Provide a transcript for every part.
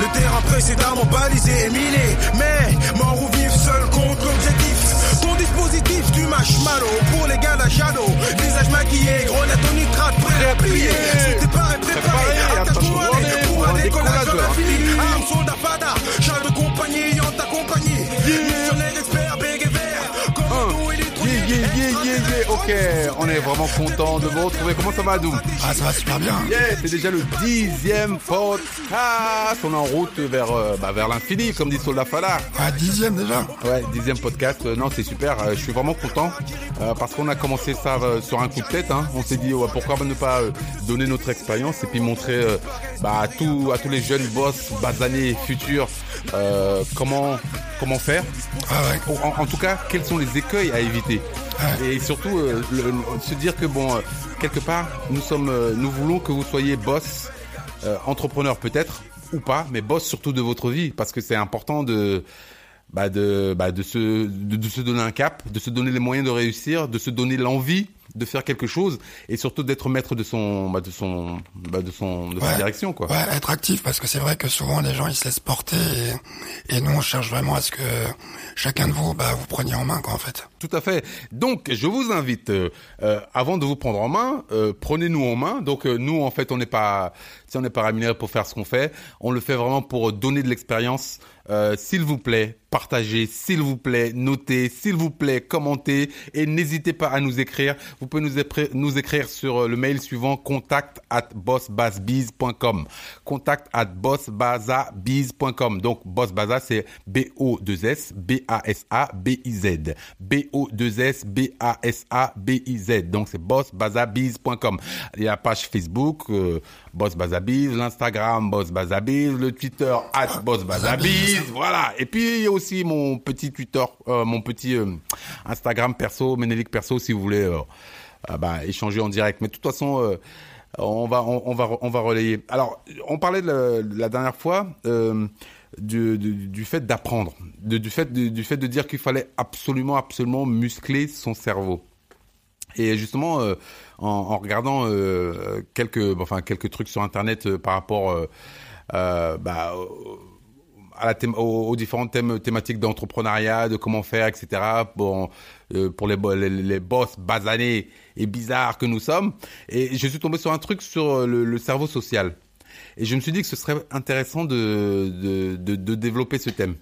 Le terrain précédemment balisé et miné. Mais mort ou vivre seul contre l'objectif. Ton dispositif du marshmallow pour les gars d'Achado. Visage maquillé, grenade au nitrate, prêt à plier. Si t'es pas préparé, attache-toi pour un décollage de la fille. Arme, soldat, fada, char de compagnie en ta compagnie. Missionnaire, expert, Yeah, yeah, yeah, yeah, yeah. Ok, on est vraiment content de vous retrouver. Comment ça va, Doum Ah, ça va super bien. Yeah, c'est déjà le dixième podcast. On est en route vers, euh, bah, vers l'infini, comme dit Soldat Fala. Ah, dixième déjà. Ouais, dixième podcast. Euh, non, c'est super. Euh, je suis vraiment content parce qu'on a commencé ça sur un coup de tête. Hein. On s'est dit ouais, pourquoi ne pas donner notre expérience et puis montrer bah, à, tout, à tous les jeunes boss, basanés, futurs, comment comment faire. Ah ouais. En, en tout cas, quels sont les écueils à éviter Et surtout, euh, le- se dire que bon, euh, quelque part, nous sommes, euh, nous voulons que vous soyez boss, entrepreneur peut-être ou pas, mais boss surtout de votre vie, parce que c'est important de bah de bah de se de, de se donner un cap, de se donner les moyens de réussir, de se donner l'envie de faire quelque chose et surtout d'être maître de son bah, de son bah, de son de sa direction quoi. Ouais, être actif parce que c'est vrai que souvent les gens ils se laissent porter et, et nous on cherche vraiment à ce que chacun de vous bah, vous preniez en main quoi en fait. Tout à fait. Donc, je vous invite, euh, euh, avant de vous prendre en main, euh, prenez-nous en main. Donc, euh, nous, en fait, on n'est pas, si on n'est pas rémunéré pour faire ce qu'on fait, on le fait vraiment pour donner de l'expérience. Euh, s'il vous plaît, partagez, s'il vous plaît, notez, s'il vous plaît, commentez et n'hésitez pas à nous écrire. Vous pouvez nous, écrire- nous écrire sur euh, le mail suivant contact at bossbazabiz.com. Contact at bossbazabiz.com. Donc, bossbaza, c'est B-O-2-S, B-A-S-A, B-I-Z. B-O-2-S, B-A-S-A-B-I-Z. Donc, c'est bossbazabiz.com. Il y a la page Facebook, euh, Boss Bazabiz, l'Instagram Boss Bazabiz, le Twitter at Boss Bazabiz, voilà. Et puis il y a aussi mon petit Twitter, euh, mon petit euh, Instagram perso, Ménélique perso, si vous voulez euh, bah, échanger en direct. Mais de toute façon, on va on, va on va relayer. Alors, on parlait la, de la dernière fois. Du, du, du fait d'apprendre, du fait de, du fait de dire qu'il fallait absolument absolument muscler son cerveau. Et justement, en, regardant quelques, enfin quelques trucs sur internet par rapport bah, à la thème- aux, aux différents thèmes thématiques d'entrepreneuriat, de comment faire, etc. Bon, euh, pour les, bo- les, les boss basanés et bizarres que nous sommes. Et je suis tombé sur un truc sur euh, le, le cerveau social. Et je me suis dit que ce serait intéressant de, de, de, de développer ce thème.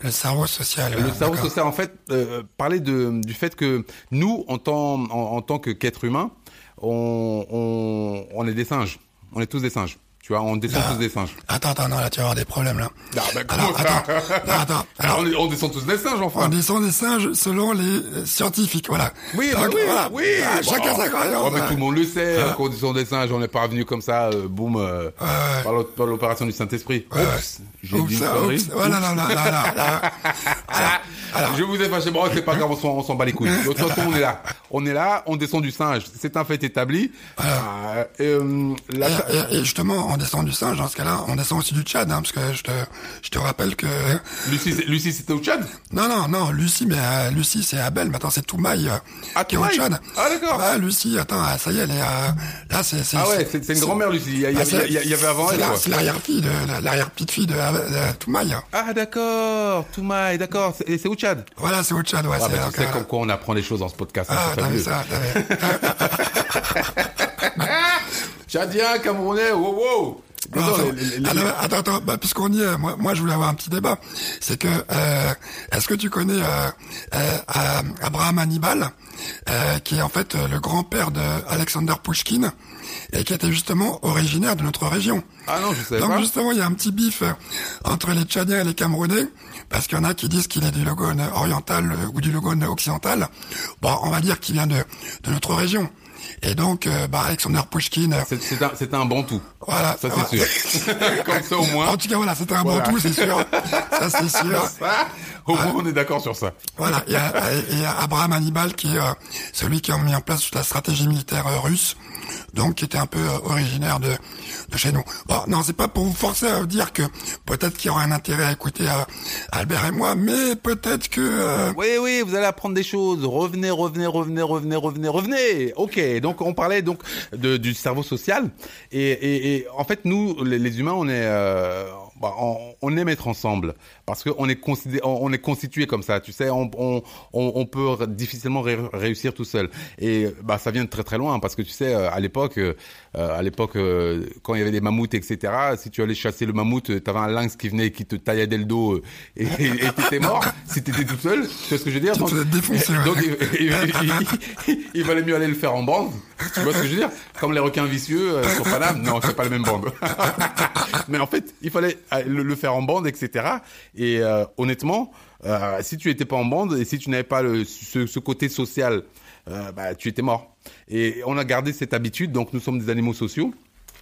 Le cerveau social. Le euh, cerveau social, en fait, euh, parler de, du fait que nous, en tant, en, en tant que qu'être humain, on, on, on est des singes. On est tous des singes. Tu vois, on descend tous des singes. Attends, attends, non, là tu vas avoir des problèmes là. Ah, bah, comment Alors, ça attends, non, attends. Alors, on, on descend tous des singes, on enfin. descend des singes selon les euh, scientifiques, voilà. Oui, bah Donc, oui, voilà. oui. Ah, chacun sa croyance. Ouais, mais tout le monde le sait, qu'on descend des singes, on n'est pas venu comme ça, euh, boum, euh, par l'op- par l'opération du Saint-Esprit. Oups, j'ai dit une voilà, non, non, non, non, non. Je vous ai fâché, bon, c'est pas grave, on s'en- on bat les couilles. De toute façon, on est là. On est là, on descend du singe. C'est un fait établi. Et- et justement, on descend du singe, dans ce cas-là, on descend aussi du Tchad, hein, parce que je te, je te rappelle que... Lucie, c'était au Tchad? Non, non, non, Lucie, mais euh, Lucie, c'est Abel, maintenant c'est Toumaï euh, Ah, qui est au Tchad. Ah, d'accord. Ouais, Lucie, attends, ah, ça y est, elle est... euh, là, c'est... Ah ouais, c'est une grand-mère, Lucie. Il y, y Ah, avait- y y avant elle. C'est l'arrière-fille L'arrière-petite-fille de, de, de Toumaï. Ah, d'accord. Toumaï, d'accord. C'est- Et c'est au Tchad? Voilà, c'est au Tchad, ouais. Ah, c'est comme quoi on apprend des choses dans ce podcast. hein, Ah, t'as vu ça, t'as vu. Tchadien, Camerounais, wow, wow. Non, non, Attends, les- les- les- alors, attends, attends, bah, puisqu'on y est, moi, moi, je voulais avoir un petit débat. C'est que, euh, est-ce que tu connais euh, euh, Abraham Hannibal, euh, qui est en fait le grand-père de Alexander Pushkin, et qui était justement originaire de notre région. Ah non, je savais Donc pas. justement, il y a un petit bif entre les Tchadiens et les Camerounais, parce qu'il y en a qui disent qu'il est du Logone oriental ou du Logone occidental. Bon, on va dire qu'il vient de, de notre région. Et donc, euh, bah, Alexander Pushkin, euh, C'est- C'est un, c'est un bantou. voilà. Ça, c'est sûr. Comme ça, au moins. En tout cas, voilà, c'était un Voilà. bon tout, c'est sûr. Ça, c'est sûr. Ça, au moins, on est d'accord sur ça. Voilà, il y a, il y a Abraham Hannibal qui est euh, celui qui a mis en place toute la stratégie militaire euh, russe, donc qui était un peu euh, originaire de, de chez nous. Bon, non, c'est pas pour vous forcer à dire que peut-être qu'il y aurait un intérêt à écouter euh, Albert et moi, mais peut-être que... euh, Oui, oui, vous allez apprendre des choses. Revenez, revenez, revenez, revenez, revenez, revenez. Ok, donc on parlait donc du cerveau social. Et, en fait, nous, les, humains, on est... bah, on, on aime être ensemble parce qu'on est on est constitué comme ça. Tu sais, on, on, on peut difficilement réussir tout seul. Et bah ça vient de très très loin parce que tu sais, à l'époque, euh, à l'époque euh, quand il y avait des mammouths, etc. Si tu allais chasser le mammouth, t'avais un lynx qui venait qui te taillait le dos euh, et t'étais mort. si t'étais tout seul, tu sais ce que je veux dire? Donc, donc il, il, valait mieux aller le faire en bande. Tu vois ce que je veux dire? Comme les requins vicieux sur Paname. Non, c'est pas la même bande. Mais en fait, il fallait le, faire en bande, etc. Et euh, honnêtement, euh, si tu étais pas en bande et si tu n'avais pas ce, côté social, euh, bah, tu étais mort. Et on a gardé cette habitude, donc nous sommes des animaux sociaux,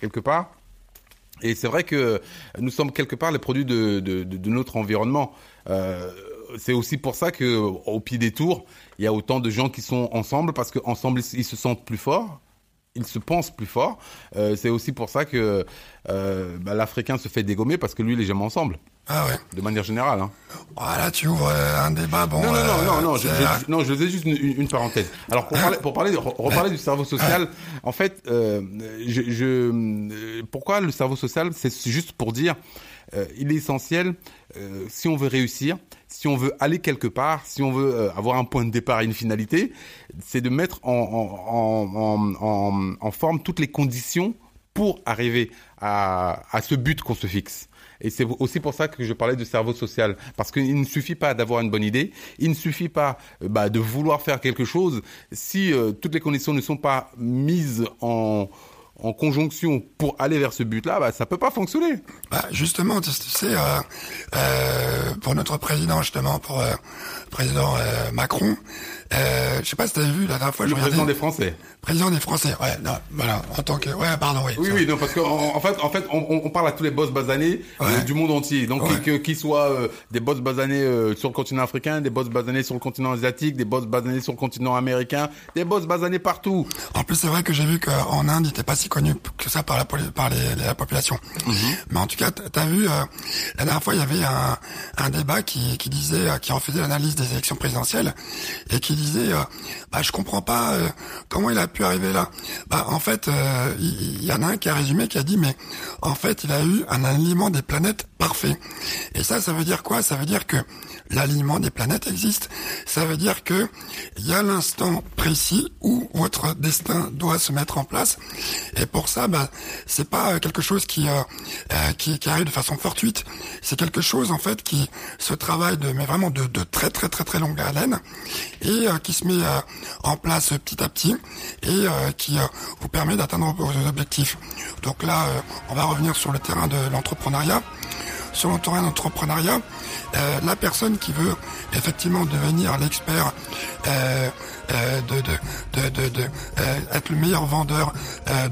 quelque part. Et c'est vrai que nous sommes quelque part les produits de, notre environnement. C'est aussi pour ça que au pied des tours, il y a autant de gens qui sont ensemble parce qu'ensemble ils se sentent plus forts il se pense plus fort. Euh, c'est aussi pour ça que bah, l'Africain se fait dégommer parce que lui, il est jamais ensemble. Ah ouais. De manière générale. Hein. Voilà, tu ouvres euh, un débat. Bon. Non, non, non, non, non. Je, je, non, je faisais juste une, parenthèse. Alors pour parler, pour parler, reparler du cerveau social, en fait, euh, je, je, pourquoi le cerveau social, c'est juste pour dire, euh, il est essentiel euh, si on veut réussir, si on veut aller quelque part, si on veut euh, avoir un point de départ et une finalité, c'est de mettre en, en, en, en, forme toutes les conditions pour arriver à, à ce but qu'on se fixe. Et c'est aussi pour ça que je parlais de cerveau social, parce qu'il ne suffit pas d'avoir une bonne idée, il ne suffit pas bah, de vouloir faire quelque chose si toutes les conditions ne sont pas mises en conjonction pour aller vers ce but-là, bah, ça peut pas fonctionner. Bah, justement, tu sais, euh, euh, pour notre président, justement, pour euh, président euh, Macron, euh, je sais pas si tu vu la dernière fois. Le président des Français. Président des Français, ouais, non, voilà, en tant que, ouais, pardon, oui. Oui, oui, non, parce qu'en en, fait, en fait, on, on, parle à tous les boss basanés euh, du monde entier. Donc, qu'ils soient euh, des boss basanés euh, sur le continent africain, des boss basanés sur le continent asiatique, des boss basanés sur le continent américain, des boss basanés partout. En plus, c'est vrai que j'ai vu qu'en Inde, il n'était pas si connu que ça par la, par les, la population. Mhm. Mais en tout cas, t'as vu, la dernière fois, il y avait un, un débat qui, qui disait, qui refusait l'analyse des élections présidentielles et qui disait, bah, je comprends pas comment il a pu arriver là Bah en fait, euh, il y, en a un qui a résumé, qui a dit mais en fait il a eu un alignement des planètes parfait. Et ça, ça veut dire quoi? Ça veut dire que l'alignement des planètes existe. Ça veut dire que il y a l'instant précis où votre destin doit se mettre en place. Et pour ça, bah, c'est pas quelque chose qui, euh, euh, qui, qui arrive de façon fortuite. C'est quelque chose en fait qui se travaille de mais vraiment de, de très très très très longue haleine et qui se met en place petit à petit et euh, qui euh, vous permet d'atteindre vos objectifs. Donc là, euh, on va revenir sur le terrain de l'entrepreneuriat. Sur le terrain d'entrepreneuriat, la personne qui veut effectivement devenir l'expert de, de, de, de, être le meilleur vendeur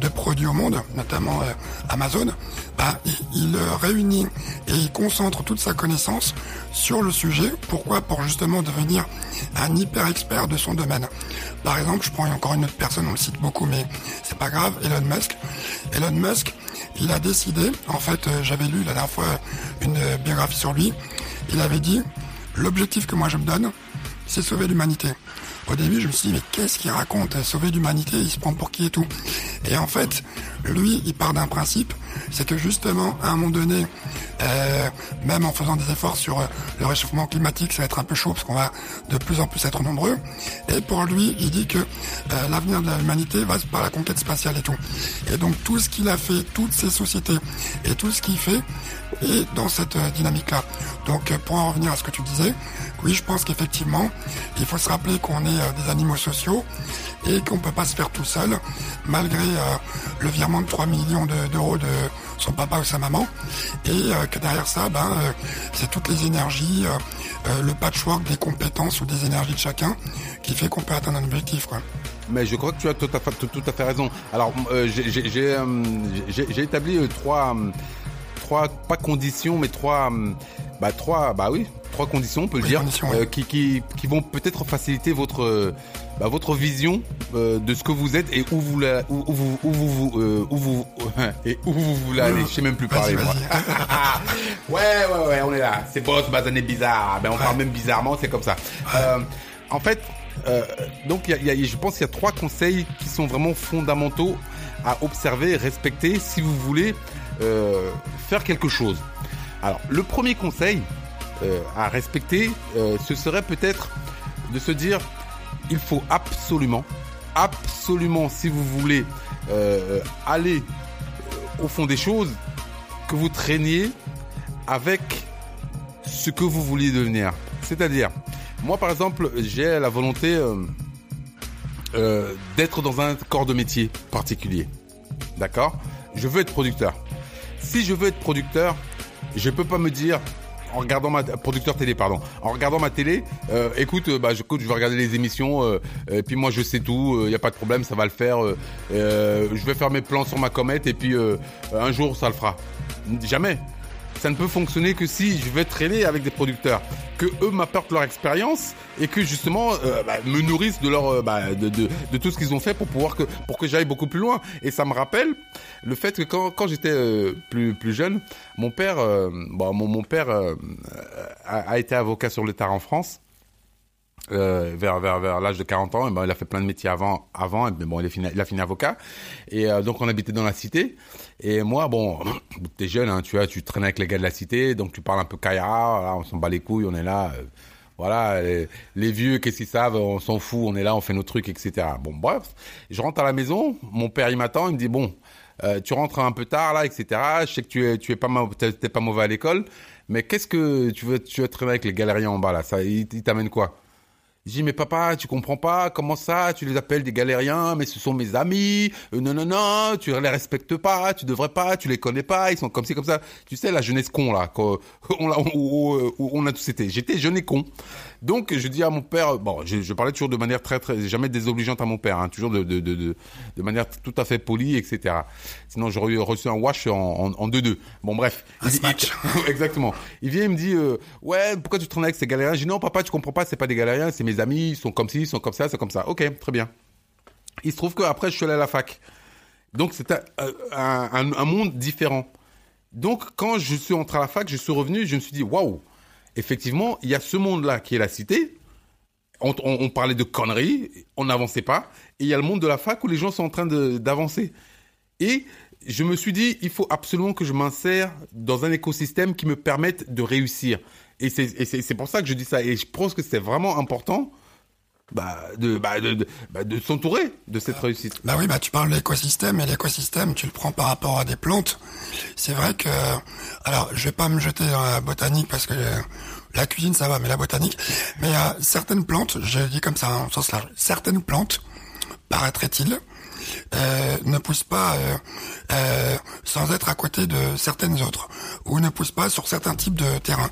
de produits au monde, notamment Amazon, bah, il, il, réunit et il concentre toute sa connaissance sur le sujet. Pourquoi? Pour justement devenir un hyper expert de son domaine. Par exemple, je prends encore une autre personne, on le cite beaucoup, mais c'est pas grave, Elon Musk. Elon Musk, il a décidé, en fait, euh, j'avais lu la dernière fois une biographie sur lui, il avait dit, l'objectif que moi je me donne, c'est sauver l'humanité. Au début, je me suis dit, mais qu'est-ce qu'il raconte? Sauver l'humanité, il se prend pour qui et tout? Et en fait, lui, il part d'un principe, c'est que justement, à un moment donné, euh, même en faisant des efforts sur euh, le réchauffement climatique, ça va être un peu chaud parce qu'on va de plus en plus être nombreux. Et pour lui, il dit que euh, l'avenir de l'humanité va par la conquête spatiale et tout. Et donc tout ce qu'il a fait, toutes ces sociétés et tout ce qu'il fait est dans cette dynamique-là. Donc pour en revenir à ce que tu disais, oui, je pense qu'effectivement, il faut se rappeler qu'on est des animaux sociaux et qu'on peut pas se faire tout seul, malgré le virement de 3 millions d'euros de, son papa ou sa maman, et euh, que derrière ça, ben, euh, c'est toutes les énergies, euh, le patchwork des compétences ou des énergies de chacun qui fait qu'on peut atteindre un objectif. Quoi. Mais je crois que tu as tout à fait, tout, à fait raison. Alors, j'ai établi trois, trois, pas conditions, mais trois, bah trois, bah oui, trois conditions, on peut le dire, qui, qui, qui vont peut-être faciliter votre bah, votre vision euh, de ce que vous êtes et où vous la, où, où, vous où vous euh, où vous et où vous voulez aller. Je sais même plus parler moi. ouais ouais ouais, on est là. C'est boss basané bizarre. Ben on parle même bizarrement, c'est comme ça. Euh, en fait, euh, donc y a, y a, je pense qu'il y a trois conseils qui sont vraiment fondamentaux à observer respecter si vous voulez euh, faire quelque chose. Alors, le premier conseil euh, à respecter, euh, ce serait peut-être de se dire, il faut absolument, absolument, si vous voulez aller au fond des choses, que vous traîniez avec ce que vous vouliez devenir. C'est-à-dire, moi par exemple, j'ai la volonté d'être dans un corps de métier particulier. D'accord? Je veux être producteur. Si je veux être producteur, je peux pas me dire en regardant ma producteur télé pardon en regardant ma télé euh, écoute euh, bah je, écoute, je vais regarder les émissions euh, et puis moi je sais tout il y a pas de problème ça va le faire je vais faire mes plans sur ma comète et puis un jour ça le fera. Jamais ça ne peut fonctionner que si je vais traîner avec des producteurs, que eux m'apportent leur expérience et que justement euh, bah, me nourrissent de leur euh, bah, de, de, de tout ce qu'ils ont fait pour pouvoir que pour que j'aille beaucoup plus loin. Et ça me rappelle le fait que quand, quand j'étais euh, plus plus jeune, mon père euh, bon mon, mon père a, a été avocat sur le tard en France. Euh, vers l'âge de 40 ans, ben, il a fait plein de métiers avant mais bon, il a fini avocat. Et euh, donc on habitait dans la cité. Et moi, bon, t'es jeune, hein, tu vois, tu traînes avec les gars de la cité, donc tu parles un peu voilà, on s'en bat les couilles, on est là. euh, voilà, les, vieux, qu'est-ce qu'ils savent, on s'en fout, on est là, on fait nos trucs, etc. Bon, bref, je rentre à la maison, mon père il m'attend, il me dit bon, tu rentres un peu tard là, etc. Je sais que tu es, pas mauvais à l'école, mais qu'est-ce que tu veux, tu veux traîner avec les galériens en bas là, ça, ils ils t'amènent quoi? Je dis mais papa, tu comprends pas comment ça Tu les appelles des galériens, mais ce sont mes amis. Euh, non non non, tu les respectes pas, tu devrais pas, tu les connais pas, ils sont comme ci comme ça. Tu sais la jeunesse con là, qu'on- on, a tous été. J'étais jeune et con. Donc je dis à mon père, bon, je, je parlais toujours de manière très très jamais désobligeante à mon père, hein, toujours de, de, de, de, de manière tout à fait polie, etc. Sinon j'aurais reçu un wash en en, en 2-2. Bon bref. Un smash. Exactement. Il vient, il me dit, euh, ouais, pourquoi tu traînes avec ces galériens? Je dis, non, papa, tu comprends pas, c'est pas des galériens, c'est mes amis, ils sont comme ci, ils sont comme ça, c'est comme ça. Ok, très bien. Il se trouve qu'après, je suis allé à la fac. Donc, c'était un, un, monde différent. Donc, quand je suis entré à la fac, je suis revenu, je me suis dit, waouh, effectivement, il y a ce monde-là qui est la cité. On, parlait de conneries, on n'avançait pas. Et il y a le monde de la fac où les gens sont en train d'avancer. Et je me suis dit, il faut absolument que je m'insère dans un écosystème qui me permette de réussir. Et c'est pour ça que je dis ça. Et je pense que c'est vraiment important bah, de, bah, de, bah, de s'entourer de cette réussite. Bah oui, bah tu parles de l'écosystème et l'écosystème, tu le prends par rapport à des plantes. C'est vrai que, alors, je vais pas me jeter dans la botanique parce que la cuisine ça va, mais la botanique. Mais euh, certaines plantes, je dis comme ça hein, en sens large, certaines plantes, paraîtrait-il, euh, ne poussent pas euh, euh, sans être à côté de certaines autres, ou ne poussent pas sur certains types de terrains.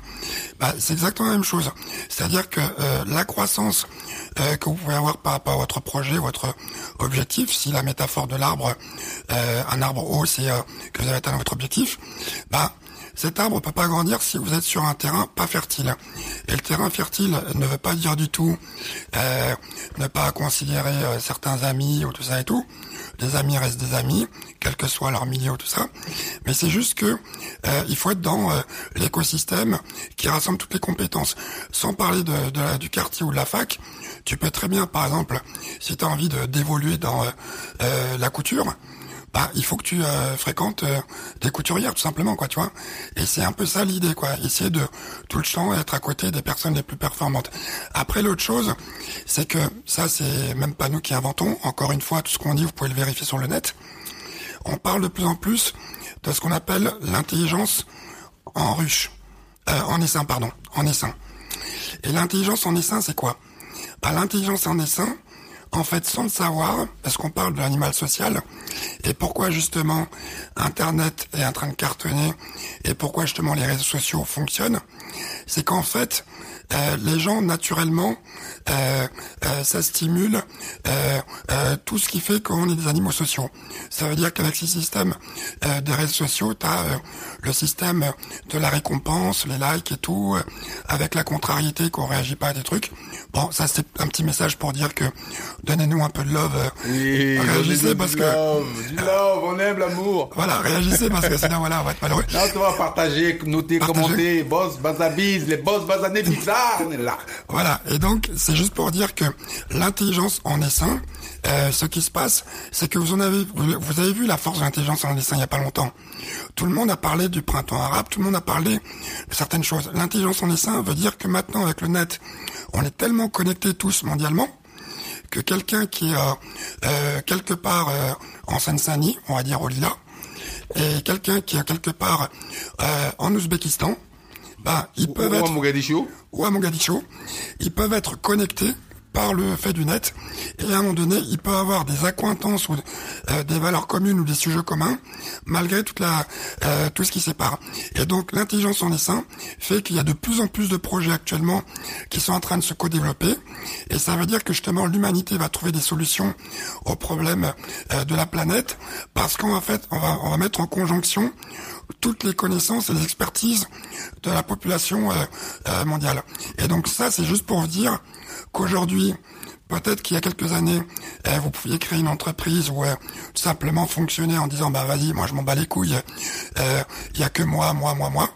Bah, c'est exactement la même chose. C'est-à-dire que la croissance que vous pouvez avoir par rapport à votre projet, votre objectif, si la métaphore de l'arbre, un arbre haut, c'est que vous avez atteint votre objectif, bah cet arbre peut pas grandir si vous êtes sur un terrain pas fertile. Et le terrain fertile ne veut pas dire du tout euh, ne pas considérer euh, certains amis ou tout ça et tout. Les amis restent des amis, quel que soit leur milieu ou tout ça. Mais c'est juste que euh, il faut être dans l'écosystème qui rassemble toutes les compétences. Sans parler de, du quartier ou de la fac, tu peux très bien, par exemple, si tu as envie d'évoluer dans la couture, bah, il faut que tu euh, fréquentes euh, des couturières tout simplement quoi tu vois. Et c'est un peu ça l'idée quoi. Essayer de tout le temps être à côté des personnes les plus performantes. Après l'autre chose c'est que ça c'est même pas nous qui inventons. Encore une fois tout ce qu'on dit vous pouvez le vérifier sur le net. On parle de plus en plus de ce qu'on appelle l'intelligence en ruche. Euh, en essaim pardon. En essaim. Et l'intelligence en essaim c'est quoi? Bah, l'intelligence en essaim en fait, sans le savoir, parce qu'on parle de l'animal social, et pourquoi justement Internet est en train de cartonner, et pourquoi justement les réseaux sociaux fonctionnent, c'est qu'en fait, les gens naturellement, euh, euh, ça stimule euh, euh, tout ce qui fait qu'on est des animaux sociaux. Ça veut dire qu'avec ces systèmes euh, des réseaux sociaux, tu as le système de la récompense, les likes et tout, euh, avec la contrariété qu'on réagit pas à des trucs. Bon, ça c'est un petit message pour dire que donnez-nous un peu de love. euh, Oui, réagissez parce du que love, du love, on aime l'amour. voilà, réagissez parce que sinon voilà, on va être malheureux. Non, tu vas partager, noter, Partager. commenter, boss, bazabise, les boss basanés bizarres, Voilà, et donc c'est juste pour dire que l'intelligence en essaim, euh, ce qui se passe, c'est que vous en avez, vous, avez vu la force de l'intelligence en essaim il y a pas longtemps. Tout le monde a parlé du printemps arabe, tout le monde a parlé de certaines choses. L'intelligence en essaim veut dire que maintenant avec le net, on est tellement connectés tous mondialement que quelqu'un qui est euh, euh, quelque part en Seine-Saint-Denis, on va dire au Lila, et quelqu'un qui est quelque part en Ouzbékistan, bah, ils peuvent Ou à être Mogadiscio. ou à Mogadiscio, ils peuvent être connectés par le fait du net et à un moment donné, ils peuvent avoir des accointances ou euh, des valeurs communes ou des sujets communs malgré toute la euh, tout ce qui sépare. Et donc l'intelligence en essaim fait qu'il y a de plus en plus de projets actuellement qui sont en train de se co-développer et ça veut dire que justement l'humanité va trouver des solutions aux problèmes euh, de la planète parce qu'en fait, on va on va mettre en conjonction toutes les connaissances et les expertises de la population euh, euh, mondiale. Et donc ça, c'est juste pour vous dire qu'aujourd'hui, peut-être qu'il y a quelques années, euh, vous pouviez créer une entreprise ou simplement fonctionner en disant, bah vas-y, moi je m'en bats les couilles, il y a que moi, moi, moi, moi.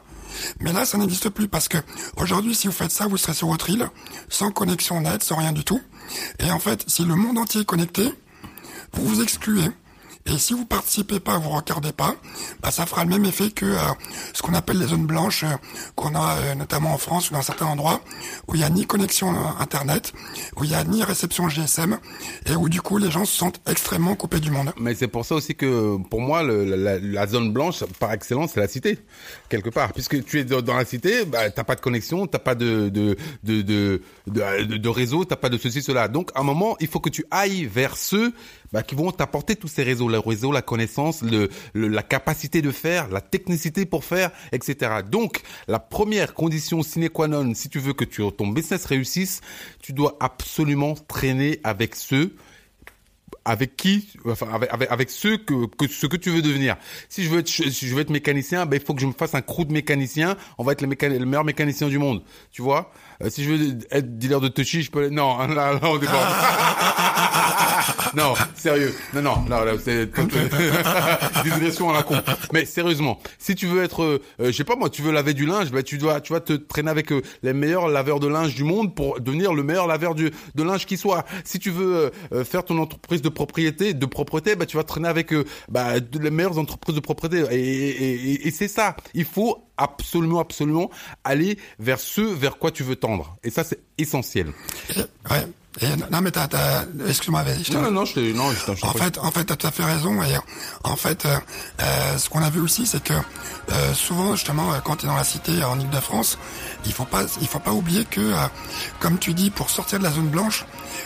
Mais là, ça n'existe plus parce que aujourd'hui, si vous faites ça, vous serez sur votre île, sans connexion net, sans rien du tout. Et en fait, si le monde entier est connecté, vous vous excluez. Et si vous participez pas, vous regardez pas, bah, ça fera le même effet que euh, ce qu'on appelle les zones blanches euh, qu'on a euh, notamment en France ou dans certains endroits où il y a ni connexion internet, où il y a ni réception GSM et où du coup les gens se sentent extrêmement coupés du monde. Mais c'est pour ça aussi que, pour moi, la, zone blanche, par excellence, c'est la cité, quelque part. Puisque tu es dans la cité, bah, t'as pas de connexion, t'as pas de de de de, de, de- de réseau, t'as pas de ceci cela. Donc, à un moment, il faut que tu ailles vers ceux bah, qui vont t'apporter tous ces réseaux, le réseau, la connaissance, le, le- la capacité de faire, la technicité pour faire, etc. Donc, la première condition sine qua non, si tu veux que tu, ton business réussisse, tu dois absolument traîner avec ceux avec qui, enfin avec, avec, ceux que, que ce que tu veux devenir. Si je veux être si je veux être mécanicien, ben il faut que je me fasse un crew de mécanicien. On va être le, mécan- le meilleur mécanicien du monde, tu vois? Euh, si je veux être dealer de touchy, je peux. Non, là, là on dépend. non, sérieux. Non, non, là, là c'est digression à la con. Mais sérieusement, si tu veux être, euh, je sais pas moi, tu veux laver du linge, ben tu dois, tu vas te traîner avec euh, les meilleurs laveurs de linge du monde pour devenir le meilleur laveur du, de linge qui soit. Si tu veux euh, euh, faire ton entreprise de propriété, de propreté, bah tu vas traîner avec bah, les meilleures entreprises de propreté. Et, et, et- et c'est ça. Il faut absolument, absolument aller vers ce vers quoi tu veux tendre. Et ça, c'est essentiel. Ouais. Et, non mais t'as, t'as excuse-moi, vas-y. je te- Non, non, non, je non, je t'en En fait, en fait, t'as tout à fait raison. Et en fait, euh, euh, ce qu'on a vu aussi, c'est que euh, souvent, justement, quand tu es dans la cité en Ile-de-France, il faut pas, il faut pas oublier que, comme tu dis, pour sortir de la zone blanche,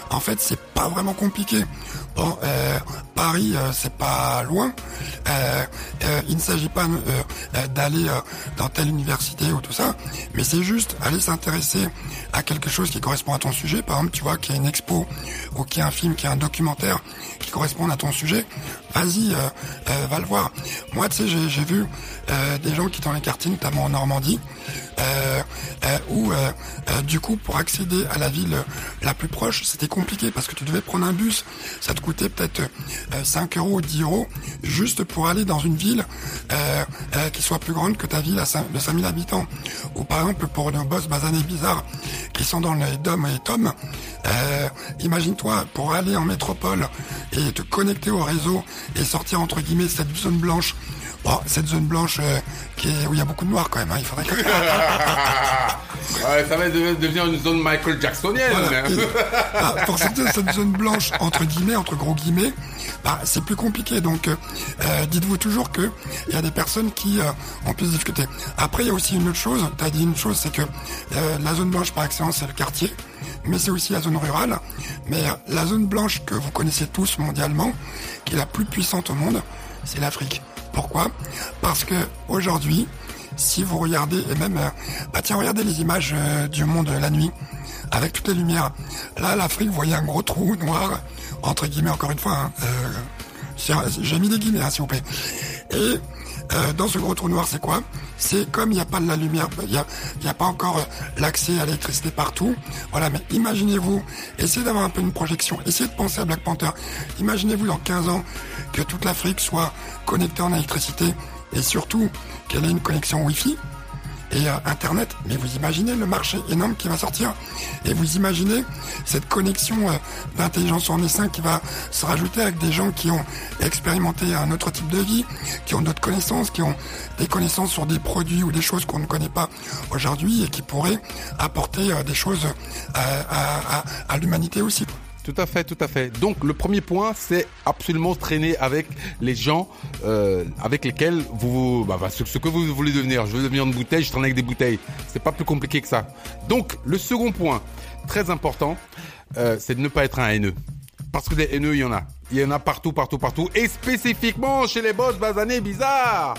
en fait, c'est pas vraiment compliqué. Euh, Paris, euh, c'est pas loin. Euh, il ne s'agit pas d'aller dans telle université ou tout ça, mais c'est juste aller s'intéresser à quelque chose qui correspond à ton sujet. Par exemple, tu vois qu'il y a une expo ou qu'il y a un film, qu'il y a un documentaire qui correspond à ton sujet. Vas-y, va le voir. Moi, tu sais, j'ai, vu des gens qui dans les quartiers, notamment en Normandie, où euh, euh, du coup, pour accéder à la ville la plus proche, c'était compliqué parce que tu devais prendre un bus. Ça te coûtait peut-être euh, 5 euros ou 10 euros juste pour aller dans une ville euh, euh, qui soit plus grande que ta ville à 5, de 5000 habitants. Ou par exemple, pour nos boss basanés bizarres qui sont dans les DOM et TOM, euh, imagine-toi, pour aller en métropole et te connecter au réseau et sortir entre guillemets cette zone blanche, bon, cette zone blanche euh, qui est, où il y a beaucoup de noirs quand même, hein, il faudrait que... Ouais, ça va de- devenir une zone Michael Jacksonienne. Voilà. Et, ah, pour cette zone blanche, entre guillemets, entre gros guillemets, bah, c'est plus compliqué. Donc, euh, euh, dites-vous toujours que il y a des personnes qui euh, ont plus de difficultés. Après, il y a aussi une autre chose. Tu as dit une chose, c'est que euh, la zone blanche par excellence, c'est le quartier, mais c'est aussi la zone rurale. Mais euh, la zone blanche que vous connaissez tous mondialement, qui est la plus puissante au monde, c'est l'Afrique. Pourquoi? Parce que aujourd'hui, si vous regardez, et même, euh, bah tiens, regardez les images euh, du monde euh, la nuit, avec toutes les lumières. Là, l'Afrique, vous voyez un gros trou noir, entre guillemets, encore une fois, hein, j'ai- mis des guillemets, hein, s'il vous plaît. Et dans ce gros trou noir, c'est quoi? C'est comme il n'y a pas de la lumière, il n'y a, pas encore euh, l'accès à l'électricité partout. Voilà, mais imaginez-vous, essayez d'avoir un peu une projection, essayez de penser à Black Panther. Imaginez-vous dans 15 ans que toute l'Afrique soit connectée en électricité et surtout qu'elle ait une connexion Wi-Fi et euh, Internet. Mais vous imaginez le marché énorme qui va sortir et vous imaginez cette connexion euh, d'intelligence en essaim qui va se rajouter avec des gens qui ont expérimenté un autre type de vie, qui ont d'autres connaissances, qui ont des connaissances sur des produits ou des choses qu'on ne connaît pas aujourd'hui et qui pourraient apporter euh, des choses à, à l'humanité aussi. Tout à fait, tout à fait. Donc le premier point, c'est absolument traîner avec les gens euh, avec lesquels vous, bah, bah, ce, que vous voulez devenir. Je veux devenir une bouteille, je traîne avec des bouteilles. C'est pas plus compliqué que ça. Donc le second point, très important, euh, c'est de ne pas être un haineux. Parce que des haineux, il y en a. Il y en a partout, partout, partout. Et spécifiquement chez les boss basanés bizarres.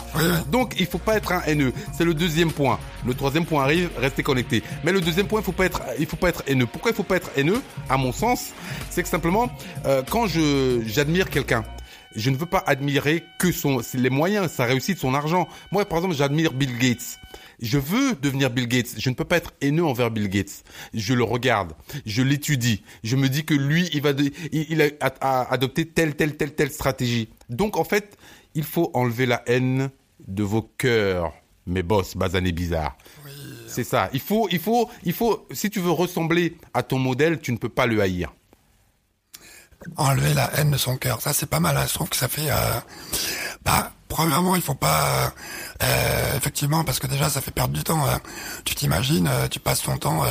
Donc, il faut pas être un haineux. C'est le deuxième point. Le troisième point arrive, restez connecté. Mais le deuxième point, il faut pas être, il faut pas être haineux. Pourquoi il faut pas être haineux? À mon sens, c'est que simplement, euh, quand je, j'admire quelqu'un, je ne veux pas admirer que son, les moyens, sa réussite, son argent. Moi, par exemple, j'admire Bill Gates je veux devenir Bill Gates. Je ne peux pas être haineux envers Bill Gates. Je le regarde, je l'étudie. Je me dis que lui, il va, il, a, adopté telle, telle, telle, telle stratégie. Donc en fait, il faut enlever la haine de vos cœurs, mes boss basanés bizarres. C'est ça. Il faut, il faut, il faut. Si tu veux ressembler à ton modèle, tu ne peux pas le haïr enlever la haine de son cœur. Ça, c'est pas mal. Hein. Je trouve que ça fait... Euh, bah, premièrement, il faut pas... Euh, effectivement, parce que déjà, ça fait perdre du temps. Hein. Tu t'imagines, euh, tu passes ton temps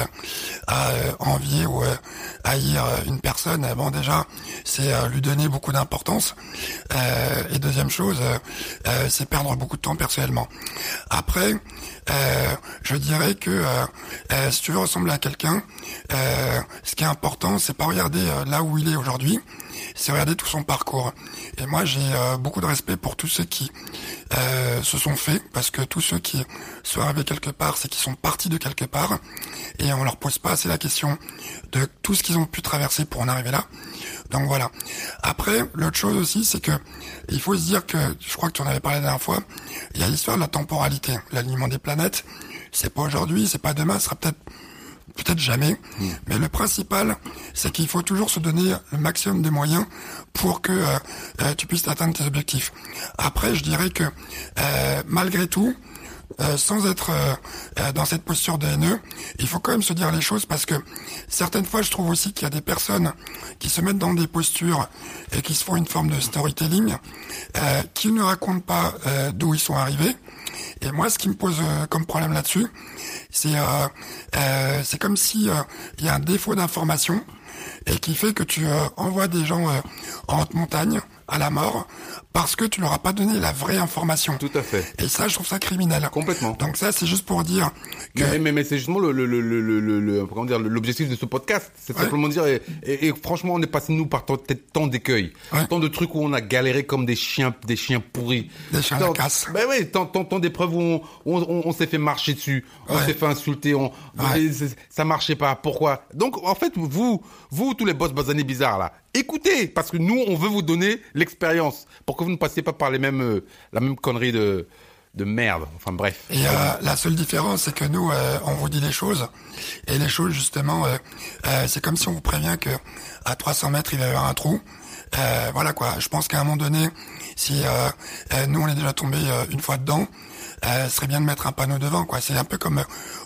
à envier ou à haïr une personne. Bon, déjà, c'est lui donner beaucoup d'importance. et deuxième chose, c'est perdre beaucoup de temps personnellement. Après, je dirais que si tu veux ressembler à quelqu'un, ce qui est important, c'est pas regarder là où il est aujourd'hui, c'est regarder tout son parcours. Et moi, j'ai euh, beaucoup de respect pour tous ceux qui euh, se sont faits, parce que tous ceux qui sont arrivés quelque part, c'est qu'ils sont partis de quelque part, et on leur pose pas assez la question de tout ce qu'ils ont pu traverser pour en arriver là. Donc voilà. Après, l'autre chose aussi, c'est que il faut se dire que, je crois que tu en avais parlé la dernière fois, il y a l'histoire de la temporalité, l'alignement des planètes. C'est pas aujourd'hui, c'est pas demain, ce sera peut-être peut-être jamais. Mais le principal, c'est qu'il faut toujours se donner le maximum de moyens pour que euh, euh, tu puisses atteindre tes objectifs. Après, je dirais que euh, malgré tout, sans être dans cette posture de haineux, il faut quand même se dire les choses parce que certaines fois, je trouve aussi qu'il y a des personnes qui se mettent dans des postures et qui se font une forme de storytelling, qui ne racontent pas d'où ils sont arrivés. Et moi, ce qui me pose comme problème là-dessus, c'est euh, euh, c'est comme si euh, il y a un défaut d'information et qui fait que tu envoies des gens en haute montagne à la mort parce que tu leur as pas donné la vraie information. Tout à fait. Et ça, je trouve ça criminel. Complètement. Donc ça, c'est juste pour dire que... Mais, mais, mais c'est justement le, le, le, le, le comment dire l'objectif de ce podcast. C'est simplement dire et, et, franchement, on est passé nous par tant, tant d'écueils, tant de trucs où on a galéré comme des chiens, des chiens pourris. Des chiens tant, de casse. Ben oui, tant, tant, tant d'épreuves où on, on, on, s'est fait marcher dessus, on s'est fait insulter, on, ça marchait pas. Pourquoi? Donc en fait, vous, vous tous les boss basanés bizarres là, écoutez, parce que nous, on veut vous donner l'expérience pour que vous ne passiez pas par les mêmes, euh, la même connerie de, de merde. Enfin bref. Et euh, la seule différence, c'est que nous, euh, on vous dit les choses. Et les choses, justement, c'est comme si on vous prévient que à 300 mètres, il va y avoir un trou. voilà quoi. Je pense qu'à un moment donné, si nous, on est déjà tombé une fois dedans, ce serait bien de mettre un panneau devant. quoi. C'est un peu comme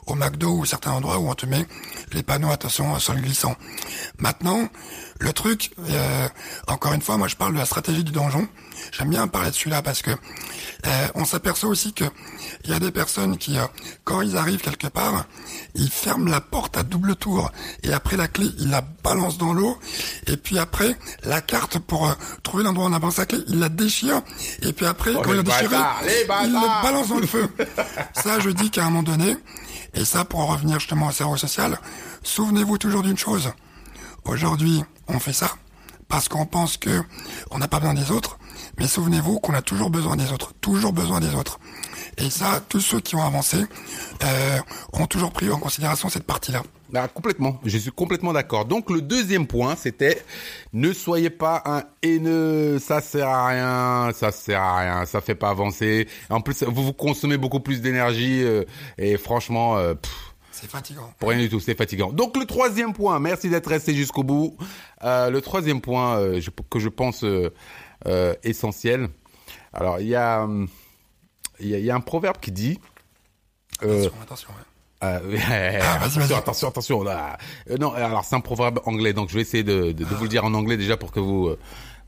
au McDo ou certains endroits où on te met les panneaux attention sol glissant. Maintenant, le truc, euh, encore une fois, moi je parle de la stratégie du donjon. J'aime bien parler de celui-là parce que euh, on s'aperçoit aussi que il y a des personnes qui, euh, quand ils arrivent quelque part, ils ferment la porte à double tour et après la clé, ils la balancent dans l'eau et puis après la carte pour trouver l'endroit où on avance la clé, ils la déchirent et puis après oh, quand ils la déchirent, ils la balancent dans le feu. ça, je dis qu'à un moment donné, et ça pour revenir justement au cerveau social, souvenez-vous toujours d'une chose. Aujourd'hui, on fait ça parce qu'on pense que on n'a pas besoin des autres, mais souvenez-vous qu'on a toujours besoin des autres, toujours besoin des autres. Et ça, tous ceux qui ont avancé euh, ont toujours pris en considération cette partie-là. Bah, complètement. Je suis complètement d'accord. Donc le deuxième point, c'était ne soyez pas un haineux. Ça sert à rien. Ça sert à rien. Ça fait pas avancer. En plus, vous vous consommez beaucoup plus d'énergie euh, et franchement. euh, C'est fatigant. pour rien du tout, c'est fatigant. Donc le troisième point, merci d'être resté jusqu'au bout. Euh, le troisième point je- que je pense essentiel. Alors il y a, hum, il y a, il y a un proverbe qui dit. Attention, attention. ouais. euh, attention, attention, attention. Là. Euh, non, alors c'est un proverbe anglais, donc je vais essayer de, de, de vous le dire en anglais déjà pour que vous euh,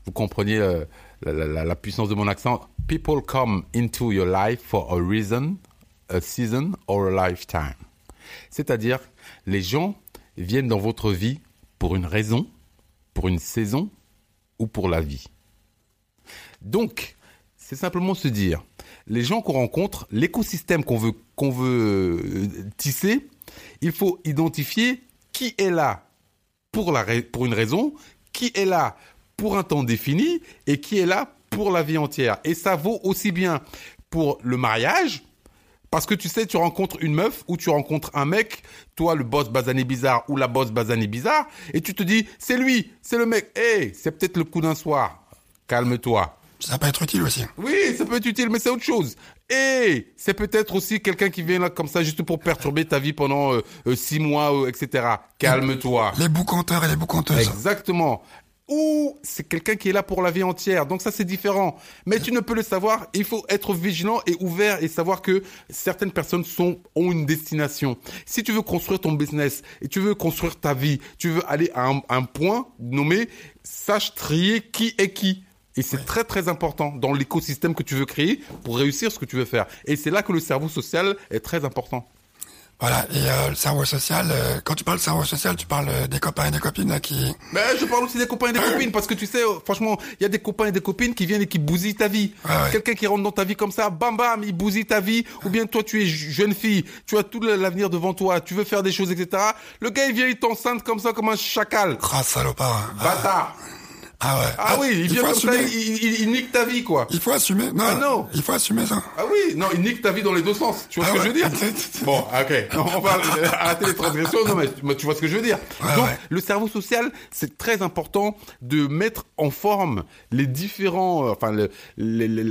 vous compreniez euh, la, la- la- la puissance de mon accent. People come into your life for a reason, a season or a lifetime. C'est-à-dire, les gens viennent dans votre vie pour une raison, pour une saison ou pour la vie. Donc, c'est simplement se dire, les gens qu'on rencontre, l'écosystème qu'on veut, veut euh, tisser, il faut identifier qui est là pour, la, pour une raison, qui est là pour un temps défini et qui est là pour la vie entière. Et ça vaut aussi bien pour le mariage, parce que tu sais, tu rencontres une meuf ou tu rencontres un mec, toi le boss basané bizarre ou la boss basané bizarre, et tu te dis, c'est lui, c'est le mec, hé, c'est peut-être le coup d'un soir, calme-toi. Ça peut être utile aussi. Oui, ça peut être utile, mais c'est autre chose. Et c'est peut-être aussi quelqu'un qui vient là comme ça juste pour perturber ta vie pendant euh, euh, six mois, euh, etc. Calme-toi. Les boucanteurs et les boucanteuses. Exactement. Ou c'est quelqu'un qui est là pour la vie entière. Donc ça, c'est différent. Mais tu ne peux le savoir. Il faut être vigilant et ouvert et savoir que certaines personnes sont, ont une destination. Si tu veux construire ton business et tu veux construire ta vie, tu veux aller à un, un point nommé, sache trier qui est qui. Et c'est très très important dans l'écosystème que tu veux créer pour réussir ce que tu veux faire. Et c'est là que le cerveau social est très important. Voilà, et euh, le cerveau social, euh, quand tu parles de cerveau social, tu parles euh, des copains et des copines là, qui... Mais je parle aussi des copains et des copines parce que tu sais, euh, franchement, il y a des copains et des copines qui viennent et qui bousillent ta vie. Ouais, ouais. Quelqu'un qui rentre dans ta vie comme ça, bam bam, il bousille ta vie. Ou bien toi, tu es jeune fille, tu as tout l'avenir devant toi, tu veux faire des choses, etc. Le gars, il vient, il t'enceinte comme ça, comme un chacal. Grâce salopard. Ah, Bâtard. Ah ouais. Ah oui, il vient faut comme ça, il, il- il nique ta vie, quoi. Il faut assumer. Non, Ah non. il faut assumer ça. Ah oui, non, il nique ta vie dans les deux sens. Tu vois Ah ce que ouais. je veux dire Bon, ok. On va arrêter les transgressions. Non, mais tu- vois ce que je veux dire. Donc, ouais. le cerveau social, c'est très important de mettre en forme les différents, euh, enfin, le- les, les,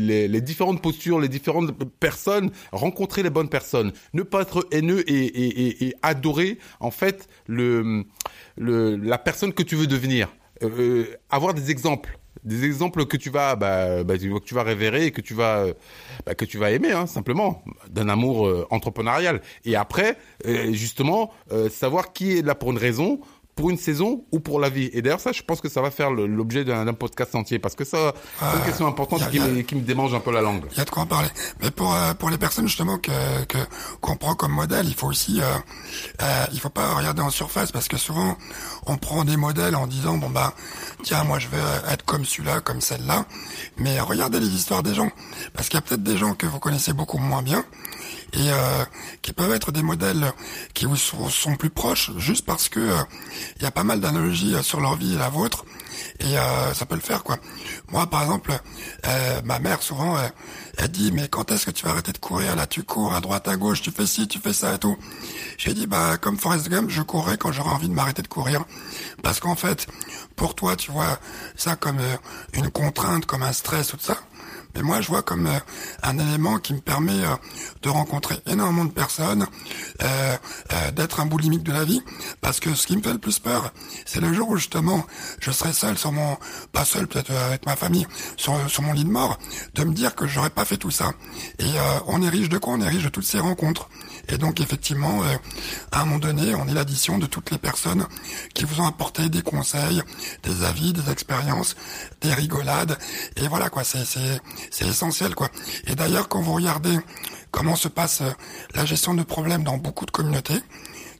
les- les différentes postures, les différentes personnes, rencontrer les bonnes personnes, ne pas être haineux et, et, et, et adorer, en fait, le, le, la personne que tu veux devenir. Euh, avoir des exemples. Des exemples que tu vas bah, bah, que tu vas révérer et que tu vas euh, bah, que tu vas aimer hein, simplement d'un amour euh, entrepreneurial. Et après euh, justement euh, savoir qui est là pour une raison pour une saison ou pour la vie et d'ailleurs ça je pense que ça va faire l'objet d'un podcast entier parce que ça c'est une question importante a- qui, a- me, qui me démange un peu la langue Il y a de quoi en parler. Mais pour euh, pour les personnes justement que que qu'on prend comme modèle, il faut aussi euh, euh, il faut pas regarder en surface parce que souvent on prend des modèles en disant bon bah tiens moi je vais euh, être comme celui-là, comme celle-là. Mais regardez les histoires des gens parce qu'il y a peut-être des gens que vous connaissez beaucoup moins bien et euh, qui peuvent être des modèles qui vous sont, plus proches juste parce que euh, il y a pas mal d'analogies euh, sur leur vie et la vôtre et euh, ça peut le faire quoi. Moi par exemple, euh, ma mère souvent elle dit mais quand est-ce que tu vas arrêter de courir? Là Tu cours à droite à gauche, tu fais ci, tu fais ça et tout. J'ai dit bah comme Forrest Gump, je courrai quand j'aurai envie de m'arrêter de courir parce qu'en fait pour toi tu vois ça comme une contrainte, comme un stress ou tout ça. Mais moi, je vois comme euh, un élément qui me permet euh, de rencontrer énormément de personnes, euh, d'être un boulimique de la vie, parce que ce qui me fait le plus peur, c'est le jour où justement je serai seul sur mon, pas seul peut-être avec ma famille, sur, sur mon lit de mort, de me dire que j'aurais pas fait tout ça. Et on est riche de quoi? On est riche de toutes ces rencontres. Et donc effectivement, euh, à un moment donné, on est l'addition de toutes les personnes qui vous ont apporté des conseils, des avis, des expériences, des rigolades. Et voilà quoi, c'est c'est essentiel quoi. Et d'ailleurs, quand vous regardez comment se passe euh, la gestion de problèmes dans beaucoup de communautés,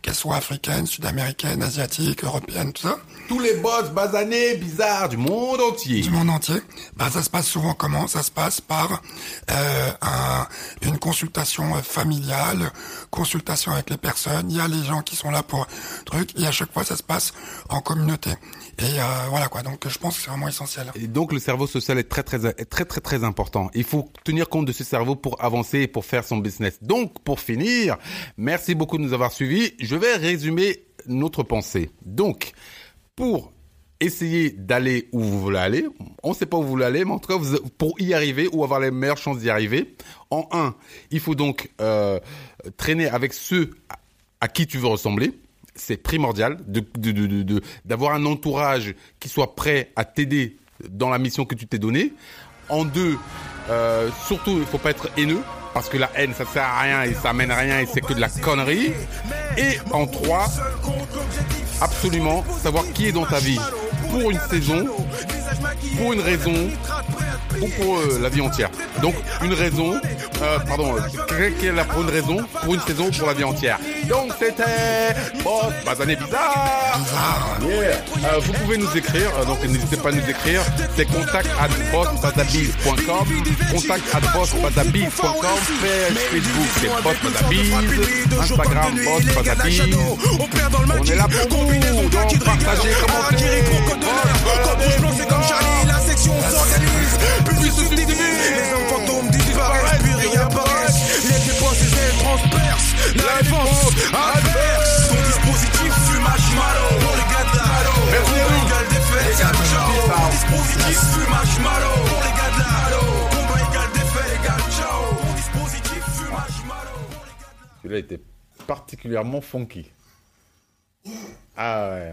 qu'elles soient africaines, sud-américaines, asiatiques, européennes, tout ça, tous les boss basanés bizarres du monde entier du monde entier, bah, ça se passe souvent comment? Ça se passe par euh, un- une consultation euh, familiale, consultation avec les personnes. Il y a les gens qui sont là pour truc, et à chaque fois ça se passe en communauté. Et euh, voilà quoi. Donc je pense que c'est vraiment essentiel. Et donc le cerveau social est très très très très très important. Il faut tenir compte de ce cerveau pour avancer et pour faire son business. Donc pour finir, merci beaucoup de nous avoir suivis. Je vais résumer notre pensée. Donc, pour essayer d'aller où vous voulez aller, on ne sait pas où vous voulez aller, mais en tout cas, pour y arriver ou avoir les meilleures chances d'y arriver, en un, il faut donc euh, traîner avec ceux à- qui tu veux ressembler. C'est primordial d'avoir un entourage qui soit prêt à t'aider dans la mission que tu t'es donnée. En deux, euh, surtout, il faut pas être haineux parce que la haine, ça sert à rien et ça amène à rien et c'est que de la connerie. Et en trois, absolument savoir qui est dans ta vie pour une saison, pour une raison ou pour euh, la vie entière. Donc une raison, euh, pardon, euh, là pour une raison, pour une saison, pour la vie entière. Donc c'était Boss Bazané Bizarre. Yeah. Euh, vous pouvez nous écrire, euh, donc n'hésitez pas à nous écrire. C'est contact at bossbadabiz.com, contact at bossbadabiz.com, page Facebook c'est bossbadabiz, Instagram bossbadabiz. On est là pour vous, donc partagez, commentez. de c'est comme Charlie, la section s'organise. Se subdivise. Les hommes fantômes disparaissent, puis réapparaissent. La défense adverse. Ton dispositif fume marshmallow. Pour les gars de la égal marshmallow. Pour les gars de la. Combat. Celui-là était particulièrement funky. Ah ouais.